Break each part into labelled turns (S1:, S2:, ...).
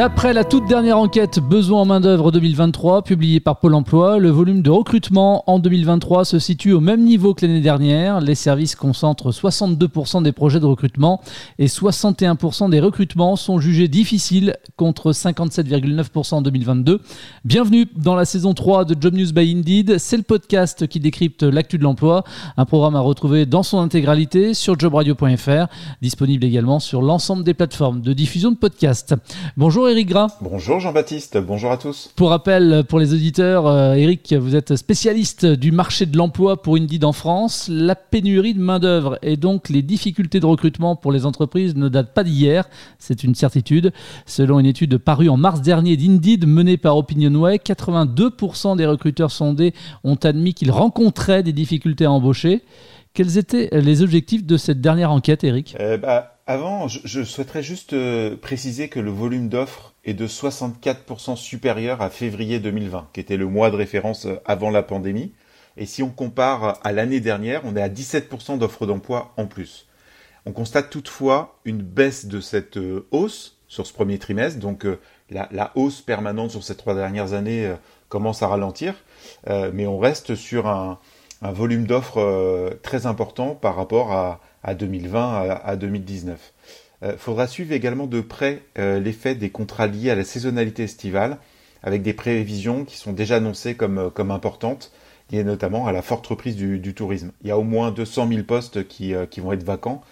S1: D'après la toute dernière enquête Besoin en main-d'œuvre 2023 publiée par Pôle emploi, le volume de recrutement en 2023 se situe au même niveau que l'année dernière. Les services concentrent 62% des projets de recrutement et 61% des recrutements sont jugés difficiles contre 57,9% en 2022. Bienvenue dans la saison 3 de Job News by Indeed. C'est le podcast qui décrypte l'actu de l'emploi, un programme à retrouver dans son intégralité sur jobradio.fr, disponible également sur l'ensemble des plateformes de diffusion de podcasts. Bonjour Eric Gras.
S2: Bonjour Jean-Baptiste, bonjour à tous.
S1: Pour rappel, pour les auditeurs, euh, Eric, vous êtes spécialiste du marché de l'emploi pour Indeed en France. La pénurie de main-d'œuvre et donc les difficultés de recrutement pour les entreprises ne datent pas d'hier, c'est une certitude. Selon une étude parue en mars dernier d'Indeed menée par Opinionway, 82% des recruteurs sondés ont admis qu'ils rencontraient des difficultés à embaucher. Quels étaient les objectifs de cette dernière enquête, Eric?
S2: Euh, bah, Avant, je, souhaiterais juste euh, préciser que le volume d'offres est de 64% supérieur à février 2020, qui était le mois de référence euh, avant la pandémie. Et si on compare à l'année dernière, on est à 17% d'offres d'emploi en plus. On constate toutefois une baisse de cette hausse sur ce premier trimestre, donc la, hausse permanente sur ces trois dernières années commence à ralentir, mais on reste sur un, un volume d'offres euh, très important par rapport à, 2020, à, 2019. Il faudra suivre également de près euh, l'effet des contrats liés à la saisonnalité estivale, avec des prévisions qui sont déjà annoncées comme, euh, importantes, liées notamment à la forte reprise du, tourisme. Il y a au moins 200 000 postes qui vont être vacants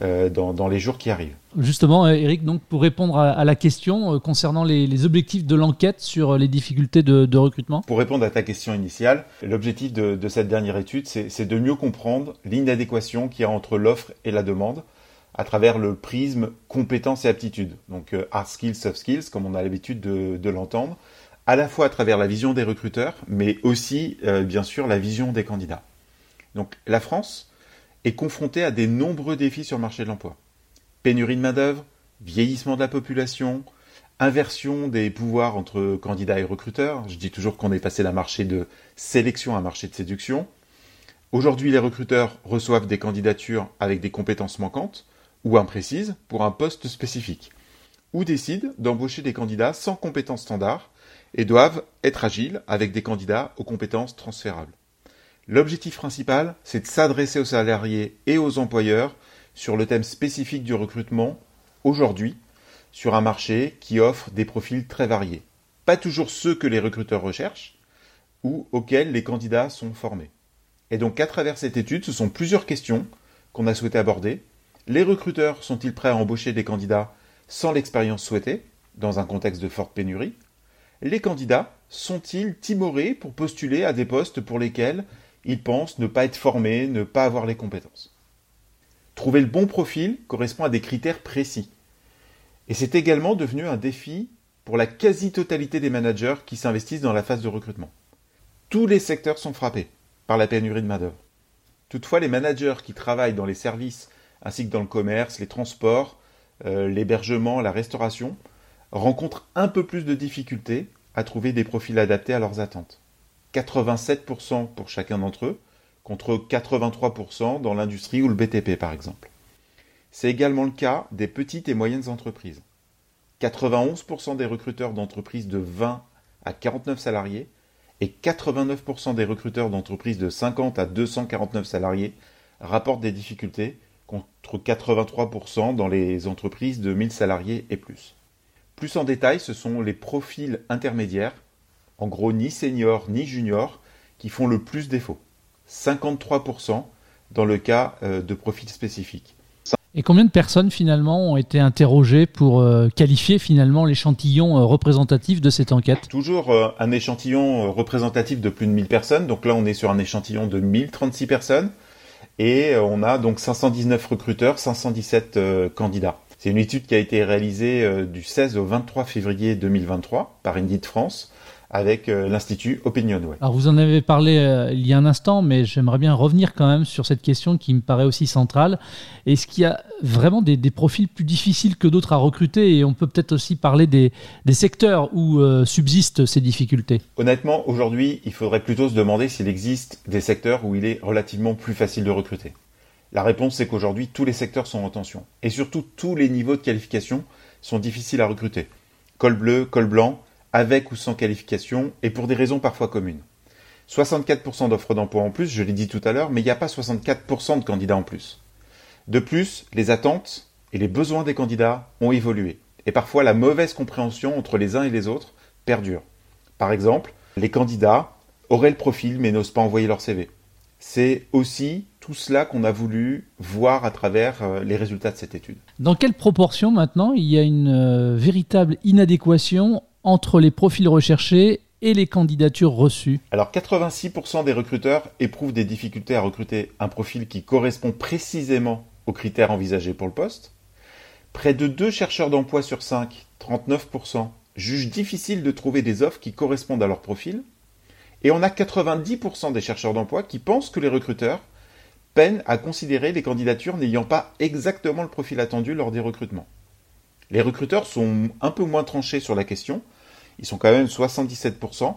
S2: euh, dans, les jours qui arrivent.
S1: Justement, euh, Eric, donc pour répondre à, la question euh, concernant les, objectifs de l'enquête sur les difficultés de, recrutement
S2: Pour répondre à ta question initiale, l'objectif de, cette dernière étude, c'est de mieux comprendre l'inadéquation qu'il y a entre l'offre et la demande à travers le prisme compétences et aptitudes, donc hard skills, soft skills, comme on a l'habitude de, l'entendre, à la fois à travers la vision des recruteurs, mais aussi, bien sûr, la vision des candidats. Donc la France, est confronté à des nombreux défis sur le marché de l'emploi. Pénurie de main-d'œuvre, vieillissement de la population, inversion des pouvoirs entre candidats et recruteurs. Je dis toujours qu'on est passé d'un marché de sélection à un marché de séduction. Aujourd'hui, les recruteurs reçoivent des candidatures avec des compétences manquantes ou imprécises pour un poste spécifique, ou décident d'embaucher des candidats sans compétences standards et doivent être agiles avec des candidats aux compétences transférables. L'objectif principal, c'est de s'adresser aux salariés et aux employeurs sur le thème spécifique du recrutement aujourd'hui sur un marché qui offre des profils très variés. Pas toujours ceux que les recruteurs recherchent ou auxquels les candidats sont formés. Et donc à travers cette étude, ce sont plusieurs questions qu'on a souhaité aborder. Les recruteurs sont-ils prêts à embaucher des candidats sans l'expérience souhaitée, dans un contexte de forte pénurie? Les candidats sont-ils timorés pour postuler à des postes pour lesquels ils pensent ne pas être formés, ne pas avoir les compétences. Trouver le bon profil correspond à des critères précis. Et c'est également devenu un défi pour la quasi-totalité des managers qui s'investissent dans la phase de recrutement. Tous les secteurs sont frappés par la pénurie de main-d'œuvre. Toutefois, les managers qui travaillent dans les services ainsi que dans le commerce, les transports, euh, l'hébergement, la restauration, rencontrent un peu plus de difficultés à trouver des profils adaptés à leurs attentes. 87% pour chacun d'entre eux, contre 83% dans l'industrie ou le BTP par exemple. C'est également le cas des petites et moyennes entreprises. 91% des recruteurs d'entreprises de 20 à 49 salariés et 89% des recruteurs d'entreprises de 50 à 249 salariés rapportent des difficultés contre 83% dans les entreprises de 1000 salariés et plus. Plus en détail, ce sont les profils intermédiaires en gros ni senior ni junior, qui font le plus défaut. 53% dans le cas euh, de profils spécifiques.
S1: Et combien de personnes finalement ont été interrogées pour euh, qualifier finalement l'échantillon euh, représentatif de cette enquête?
S2: Toujours un échantillon représentatif de plus de 1000 personnes. Donc là, on est sur un échantillon de 1036 personnes. Et on a donc 519 recruteurs, 517 candidats. C'est une étude qui a été réalisée du 16 au 23 février 2023 par Indeed France avec euh, l'Institut Opinionway.
S1: Alors vous en avez parlé euh, il y a un instant, mais j'aimerais bien revenir quand même sur cette question qui me paraît aussi centrale. Est-ce qu'il y a vraiment des, profils plus difficiles que d'autres à recruter? Et on peut peut-être aussi parler des, secteurs où euh, subsistent ces difficultés.
S2: Honnêtement, aujourd'hui, il faudrait plutôt se demander s'il existe des secteurs où il est relativement plus facile de recruter. La réponse, c'est qu'aujourd'hui, tous les secteurs sont en tension. Et surtout, tous les niveaux de qualification sont difficiles à recruter. Col bleu, col blanc, avec ou sans qualification, et pour des raisons parfois communes. 64% d'offres d'emploi en plus, je l'ai dit tout à l'heure, mais il n'y a pas 64% de candidats en plus. De plus, les attentes et les besoins des candidats ont évolué, et parfois la mauvaise compréhension entre les uns et les autres perdure. Par exemple, les candidats auraient le profil mais n'osent pas envoyer leur CV. C'est aussi tout cela qu'on a voulu voir à travers euh, les résultats de cette étude.
S1: Dans quelle proportion maintenant il y a une euh, véritable inadéquation entre les profils recherchés et les candidatures reçues
S2: Alors 86% des recruteurs éprouvent des difficultés à recruter un profil qui correspond précisément aux critères envisagés pour le poste. Près de 2 chercheurs d'emploi sur 5, 39%, jugent difficile de trouver des offres qui correspondent à leur profil. Et on a 90% des chercheurs d'emploi qui pensent que les recruteurs peinent à considérer les candidatures n'ayant pas exactement le profil attendu lors des recrutements. Les recruteurs sont un peu moins tranchés sur la question, ils sont quand même 77%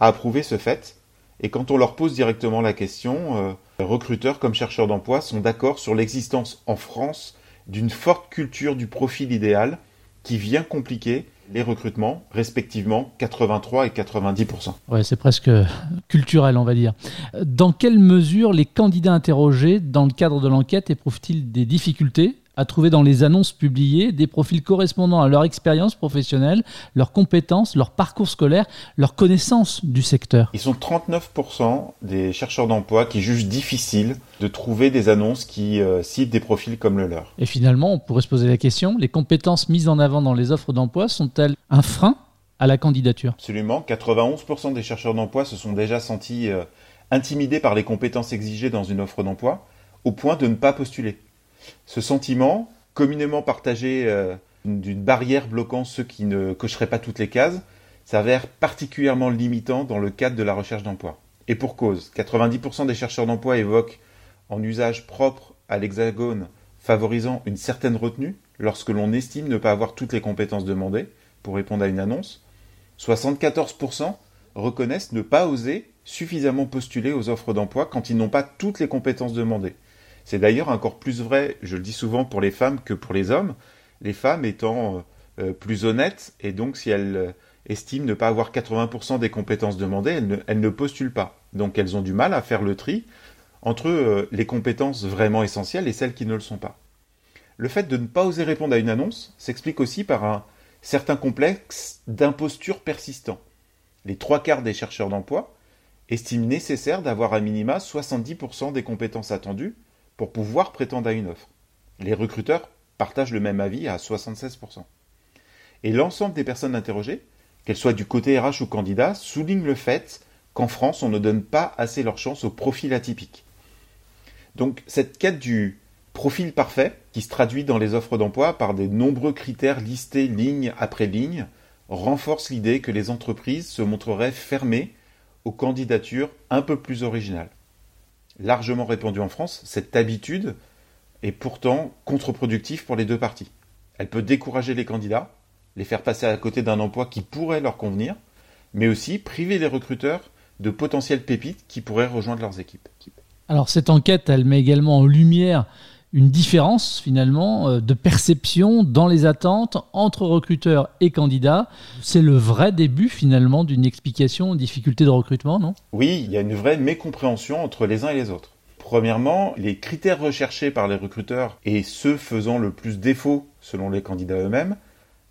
S2: à approuver ce fait. Et quand on leur pose directement la question, euh, recruteurs comme chercheurs d'emploi sont d'accord sur l'existence en France d'une forte culture du profil idéal qui vient compliquer les recrutements, respectivement 83 et 90%.
S1: Ouais, c'est presque culturel, on va dire. Dans quelle mesure les candidats interrogés dans le cadre de l'enquête éprouvent-ils des difficultés à trouver dans les annonces publiées des profils correspondant à leur expérience professionnelle, leurs compétences, leur parcours scolaire, leur connaissance du secteur.
S2: Ils sont 39% des chercheurs d'emploi qui jugent difficile de trouver des annonces qui euh, citent des profils comme le leur.
S1: Et finalement, on pourrait se poser la question, les compétences mises en avant dans les offres d'emploi sont-elles un frein à la candidature?
S2: Absolument. 91% des chercheurs d'emploi se sont déjà sentis euh, intimidés par les compétences exigées dans une offre d'emploi, au point de ne pas postuler. Ce sentiment, communément partagé euh, d'une barrière bloquant ceux qui ne cocheraient pas toutes les cases, s'avère particulièrement limitant dans le cadre de la recherche d'emploi. Et pour cause, 90% des chercheurs d'emploi évoquent en usage propre à l'hexagone favorisant une certaine retenue lorsque l'on estime ne pas avoir toutes les compétences demandées pour répondre à une annonce. 74% reconnaissent ne pas oser suffisamment postuler aux offres d'emploi quand ils n'ont pas toutes les compétences demandées. C'est d'ailleurs encore plus vrai, je le dis souvent, pour les femmes que pour les hommes, les femmes étant euh, plus honnêtes, et donc si elles euh, estiment ne pas avoir 80% des compétences demandées, elles ne, postulent pas. Donc elles ont du mal à faire le tri entre euh, les compétences vraiment essentielles et celles qui ne le sont pas. Le fait de ne pas oser répondre à une annonce s'explique aussi par un certain complexe d'imposture persistant. Les trois quarts des chercheurs d'emploi estiment nécessaire d'avoir à minima 70% des compétences attendues pour pouvoir prétendre à une offre. Les recruteurs partagent le même avis à 76%. Et l'ensemble des personnes interrogées, qu'elles soient du côté RH ou candidat, soulignent le fait qu'en France, on ne donne pas assez leur chance au profil atypique. Donc cette quête du profil parfait, qui se traduit dans les offres d'emploi par des nombreux critères listés ligne après ligne, renforce l'idée que les entreprises se montreraient fermées aux candidatures un peu plus originales largement répandue en France, cette habitude est pourtant contre-productive pour les deux parties. Elle peut décourager les candidats, les faire passer à côté d'un emploi qui pourrait leur convenir, mais aussi priver les recruteurs de potentielles pépites qui pourraient rejoindre leurs équipes.
S1: Alors cette enquête, elle met également en lumière une différence finalement euh, de perception dans les attentes entre recruteurs et candidats. C'est le vrai début finalement d'une explication aux difficultés de recrutement, non?
S2: Oui, il y a une vraie mécompréhension entre les uns et les autres. Premièrement, les critères recherchés par les recruteurs et ceux faisant le plus défaut selon les candidats eux-mêmes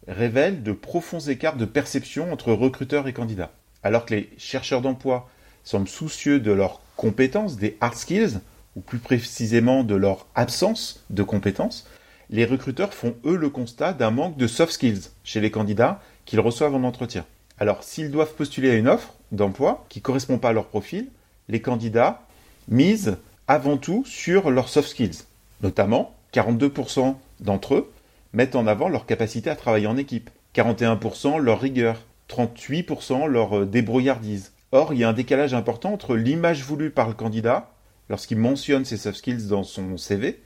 S2: révèlent de profonds écarts de perception entre recruteurs et candidats. Alors que les chercheurs d'emploi semblent soucieux de leurs compétences, des hard skills, ou plus précisément de leur absence de compétences, les recruteurs font eux le constat d'un manque de soft skills chez les candidats qu'ils reçoivent en entretien. Alors s'ils doivent postuler à une offre d'emploi qui ne correspond pas à leur profil, les candidats misent avant tout sur leurs soft skills. Notamment, 42% d'entre eux mettent en avant leur capacité à travailler en équipe, 41% leur rigueur, 38% leur euh, débrouillardise. Or, il y a un décalage important entre l'image voulue par le candidat lorsqu'il mentionne ses soft skills dans son CV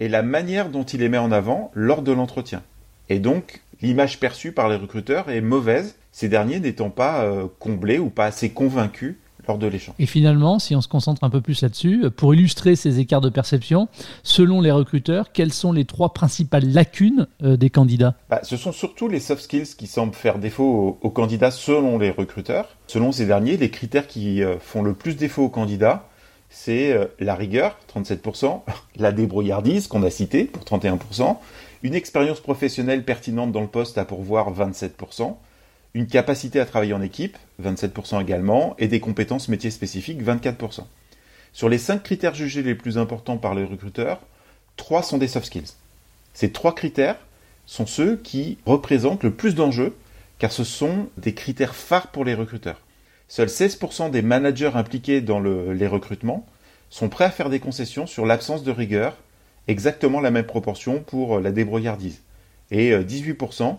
S2: et la manière dont il les met en avant lors de l'entretien. Et donc, l'image perçue par les recruteurs est mauvaise, ces derniers n'étant pas euh, comblés ou pas assez convaincus lors de l'échange.
S1: Et finalement, si on se concentre un peu plus là-dessus, pour illustrer ces écarts de perception, selon les recruteurs, quelles sont les trois principales lacunes euh, des candidats?
S2: Bah, Ce sont surtout les soft skills qui semblent faire défaut aux, candidats selon les recruteurs. Selon ces derniers, les critères qui euh, font le plus défaut aux candidats, c'est euh, la rigueur, 37%, la débrouillardise qu'on a cité pour 31%, une expérience professionnelle pertinente dans le poste à pourvoir, 27%, une capacité à travailler en équipe, 27% également, et des compétences métiers spécifiques, 24%. Sur les 5 critères jugés les plus importants par les recruteurs, 3 sont des soft skills. Ces 3 critères sont ceux qui représentent le plus d'enjeux, car ce sont des critères phares pour les recruteurs. Seuls 16% des managers impliqués dans les recrutements sont prêts à faire des concessions sur l'absence de rigueur, exactement la même proportion pour la débrouillardise. Et 18% euh,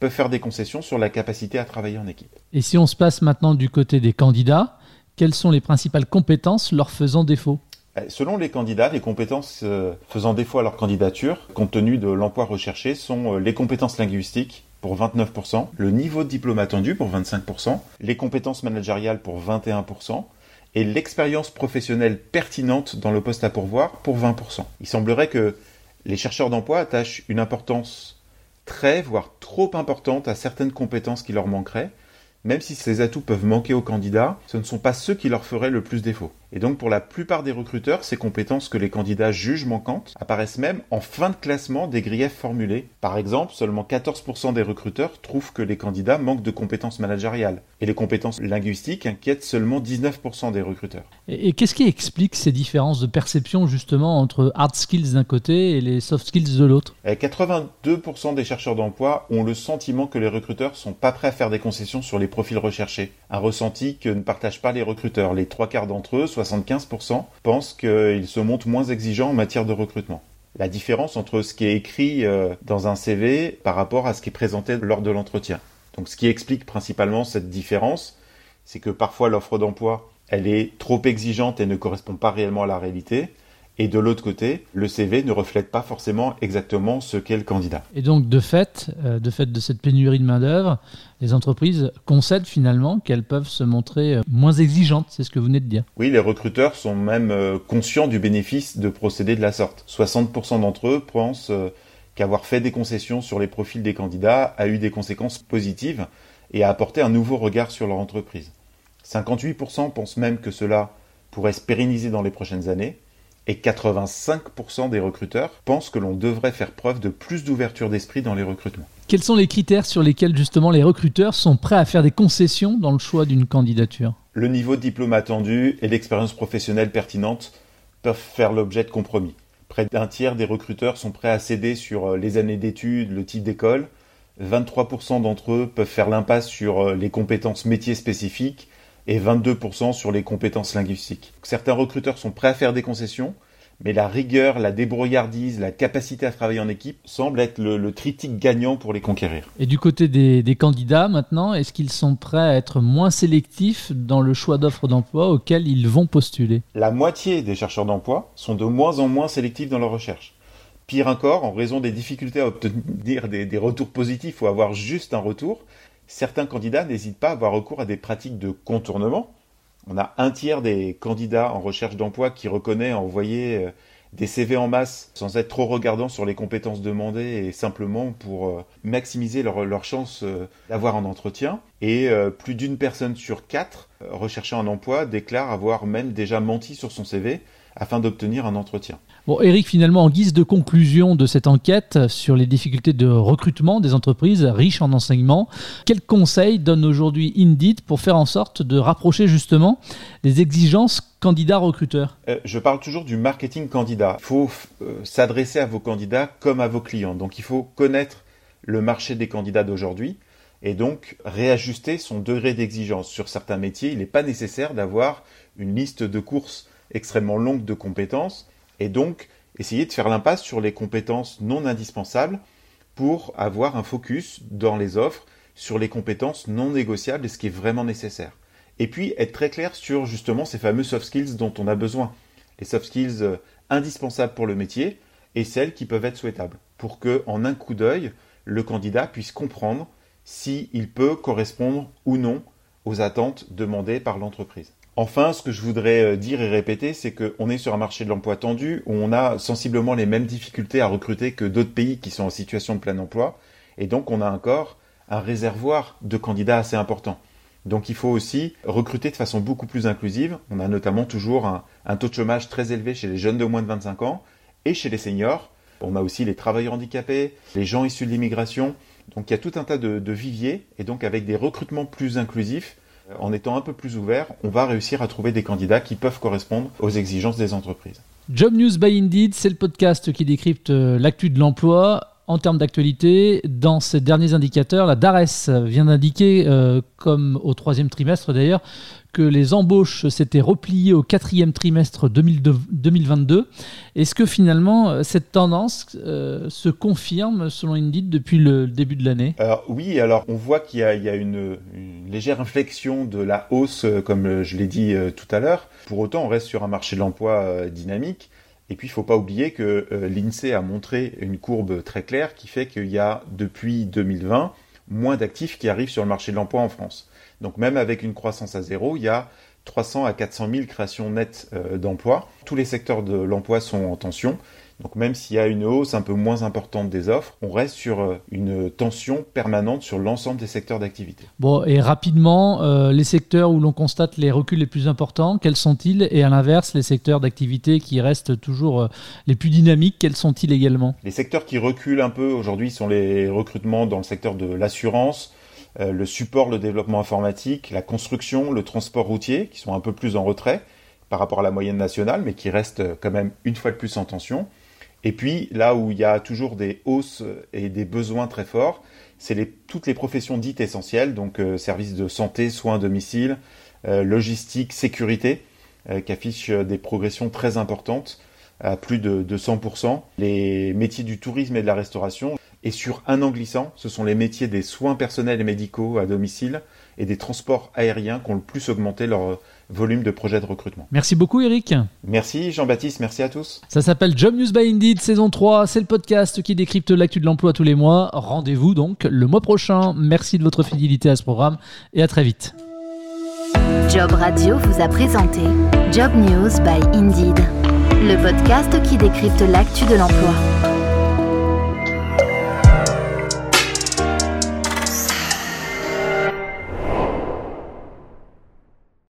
S2: peuvent faire des concessions sur la capacité à travailler en équipe.
S1: Et si on se passe maintenant du côté des candidats, quelles sont les principales compétences leur faisant défaut?
S2: Eh, Selon les candidats, les compétences euh, faisant défaut à leur candidature, compte tenu de l'emploi recherché, sont euh, les compétences linguistiques pour 29%, le niveau de diplôme attendu pour 25%, les compétences managériales pour 21%, et l'expérience professionnelle pertinente dans le poste à pourvoir pour 20%. Il semblerait que les chercheurs d'emploi attachent une importance très, voire trop importante à certaines compétences qui leur manqueraient, même si ces atouts peuvent manquer aux candidats, ce ne sont pas ceux qui leur feraient le plus défaut. Et donc pour la plupart des recruteurs, ces compétences que les candidats jugent manquantes apparaissent même en fin de classement des griefs formulés. Par exemple, seulement 14% des recruteurs trouvent que les candidats manquent de compétences managériales. Et les compétences linguistiques inquiètent seulement 19% des recruteurs.
S1: Et, qu'est-ce qui explique ces différences de perception justement entre hard skills d'un côté et les soft skills de l'autre?
S2: 82% des chercheurs d'emploi ont le sentiment que les recruteurs sont pas prêts à faire des concessions sur les profils recherchés. Un ressenti que ne partagent pas les recruteurs. Les trois quarts d'entre eux, 75%, pensent qu'ils se montrent moins exigeants en matière de recrutement. La différence entre ce qui est écrit euh, dans un CV par rapport à ce qui est présenté lors de l'entretien. Donc ce qui explique principalement cette différence, c'est que parfois l'offre d'emploi, elle est trop exigeante et ne correspond pas réellement à la réalité. Et de l'autre côté, le CV ne reflète pas forcément exactement ce qu'est le candidat.
S1: Et donc, de fait, euh, de fait de cette pénurie de main-d'œuvre, les entreprises concèdent finalement qu'elles peuvent se montrer euh, moins exigeantes, c'est ce que vous venez de dire.
S2: Oui, les recruteurs sont même euh, conscients du bénéfice de procéder de la sorte. 60% d'entre eux pensent qu'avoir fait des concessions sur les profils des candidats a eu des conséquences positives et a apporté un nouveau regard sur leur entreprise. 58% pensent même que cela pourrait se pérenniser dans les prochaines années et 85% des recruteurs pensent que l'on devrait faire preuve de plus d'ouverture d'esprit dans les recrutements.
S1: Quels sont les critères sur lesquels justement les recruteurs sont prêts à faire des concessions dans le choix d'une candidature?
S2: Le niveau de diplôme attendu et l'expérience professionnelle pertinente peuvent faire l'objet de compromis. Près d'un tiers des recruteurs sont prêts à céder sur euh, les années d'études, le type d'école. 23% d'entre eux peuvent faire l'impasse sur euh, les compétences métiers spécifiques et 22% sur les compétences linguistiques. Certains recruteurs sont prêts à faire des concessions, mais la rigueur, la débrouillardise, la capacité à travailler en équipe semblent être le, tritique gagnant pour les conquérir.
S1: Et du côté des, candidats maintenant, est-ce qu'ils sont prêts à être moins sélectifs dans le choix d'offres d'emploi auxquelles ils vont postuler?
S2: La moitié des chercheurs d'emploi sont de moins en moins sélectifs dans leur recherche. Pire encore, en raison des difficultés à obtenir des, des retours positifs ou avoir juste un retour, certains candidats n'hésitent pas à avoir recours à des pratiques de contournement. On a un tiers des candidats en recherche d'emploi qui reconnaît envoyer euh, des CV en masse sans être trop regardant sur les compétences demandées et simplement pour euh, maximiser leur, leur chance euh, d'avoir un entretien. Et plus d'une personne sur quatre recherchant un emploi déclare avoir même déjà menti sur son CV afin d'obtenir un entretien.
S1: Bon, Eric, finalement, en guise de conclusion de cette enquête sur les difficultés de recrutement des entreprises riches en enseignement, quels conseils donne aujourd'hui Indeed pour faire en sorte de rapprocher justement les exigences candidats-recruteurs
S2: euh, Je parle toujours du marketing candidat. Il faut euh, s'adresser à vos candidats comme à vos clients. Donc il faut connaître le marché des candidats d'aujourd'hui et donc réajuster son degré d'exigence. Sur certains métiers, il n'est pas nécessaire d'avoir une liste de courses extrêmement longue de compétences et donc essayer de faire l'impasse sur les compétences non indispensables pour avoir un focus dans les offres sur les compétences non négociables et ce qui est vraiment nécessaire. Et puis être très clair sur justement ces fameux soft skills dont on a besoin. Les soft skills euh, indispensables pour le métier et celles qui peuvent être souhaitables pour que en un coup d'œil, le candidat puisse comprendre s'il peut correspondre ou non aux attentes demandées par l'entreprise. Enfin, ce que je voudrais euh, dire et répéter, c'est qu'on est sur un marché de l'emploi tendu où on a sensiblement les mêmes difficultés à recruter que d'autres pays qui sont en situation de plein emploi. Et donc, on a encore un réservoir de candidats assez important. Donc, il faut aussi recruter de façon beaucoup plus inclusive. On a notamment toujours un, taux de chômage très élevé chez les jeunes de moins de 25 ans et chez les seniors. On a aussi les travailleurs handicapés, les gens issus de l'immigration. Donc, il y a tout un tas de, de viviers. Et donc, avec des recrutements plus inclusifs, en étant un peu plus ouvert, on va réussir à trouver des candidats qui peuvent correspondre aux exigences des entreprises.
S1: Job News by Indeed, c'est le podcast qui décrypte euh, l'actu de l'emploi en termes d'actualité, dans ces derniers indicateurs, la DARES vient d'indiquer, euh, comme au troisième trimestre d'ailleurs, que les embauches s'étaient repliées au quatrième trimestre 2022. Est-ce que finalement euh, cette tendance euh, se confirme selon Indeed depuis le début de l'année?
S2: Oui, alors on voit qu'il y a, une, légère inflexion de la hausse, comme je l'ai dit tout à l'heure. Pour autant, on reste sur un marché de l'emploi dynamique. Et puis, il ne faut pas oublier que euh, l'INSEE a montré une courbe très claire qui fait qu'il y a, depuis 2020, moins d'actifs qui arrivent sur le marché de l'emploi en France. Donc, même avec une croissance à zéro, il y a 300 à 400 000 créations nettes euh, d'emplois. Tous les secteurs de l'emploi sont en tension. Donc même s'il y a une hausse un peu moins importante des offres, on reste sur euh, une tension permanente sur l'ensemble des secteurs d'activité.
S1: Bon, et rapidement, euh, les secteurs où l'on constate les reculs les plus importants, quels sont-ils? Et à l'inverse, les secteurs d'activité qui restent toujours les plus dynamiques, quels sont-ils également?
S2: Les secteurs qui reculent un peu aujourd'hui sont les recrutements dans le secteur de l'assurance, le support, le développement informatique, la construction, le transport routier, qui sont un peu plus en retrait par rapport à la moyenne nationale, mais qui restent quand même une fois de plus en tension. Et puis là où il y a toujours des hausses et des besoins très forts, c'est toutes les professions dites essentielles, donc euh, services de santé, soins à domicile, euh, logistique, sécurité, euh, qui affichent des progressions très importantes à plus de, de 100%. Les métiers du tourisme et de la restauration. Et sur un an glissant, ce sont les métiers des soins personnels et médicaux à domicile et des transports aériens qui ont le plus augmenté leur volume de projets de recrutement.
S1: Merci beaucoup Eric.
S2: Merci Jean-Baptiste, merci à tous.
S1: Ça s'appelle Job News by Indeed saison 3, c'est le podcast qui décrypte l'actu de l'emploi tous les mois. Rendez-vous donc le mois prochain. Merci de votre fidélité à ce programme et à très vite.
S3: Job Radio vous a présenté Job News by Indeed, le podcast qui décrypte l'actu de l'emploi.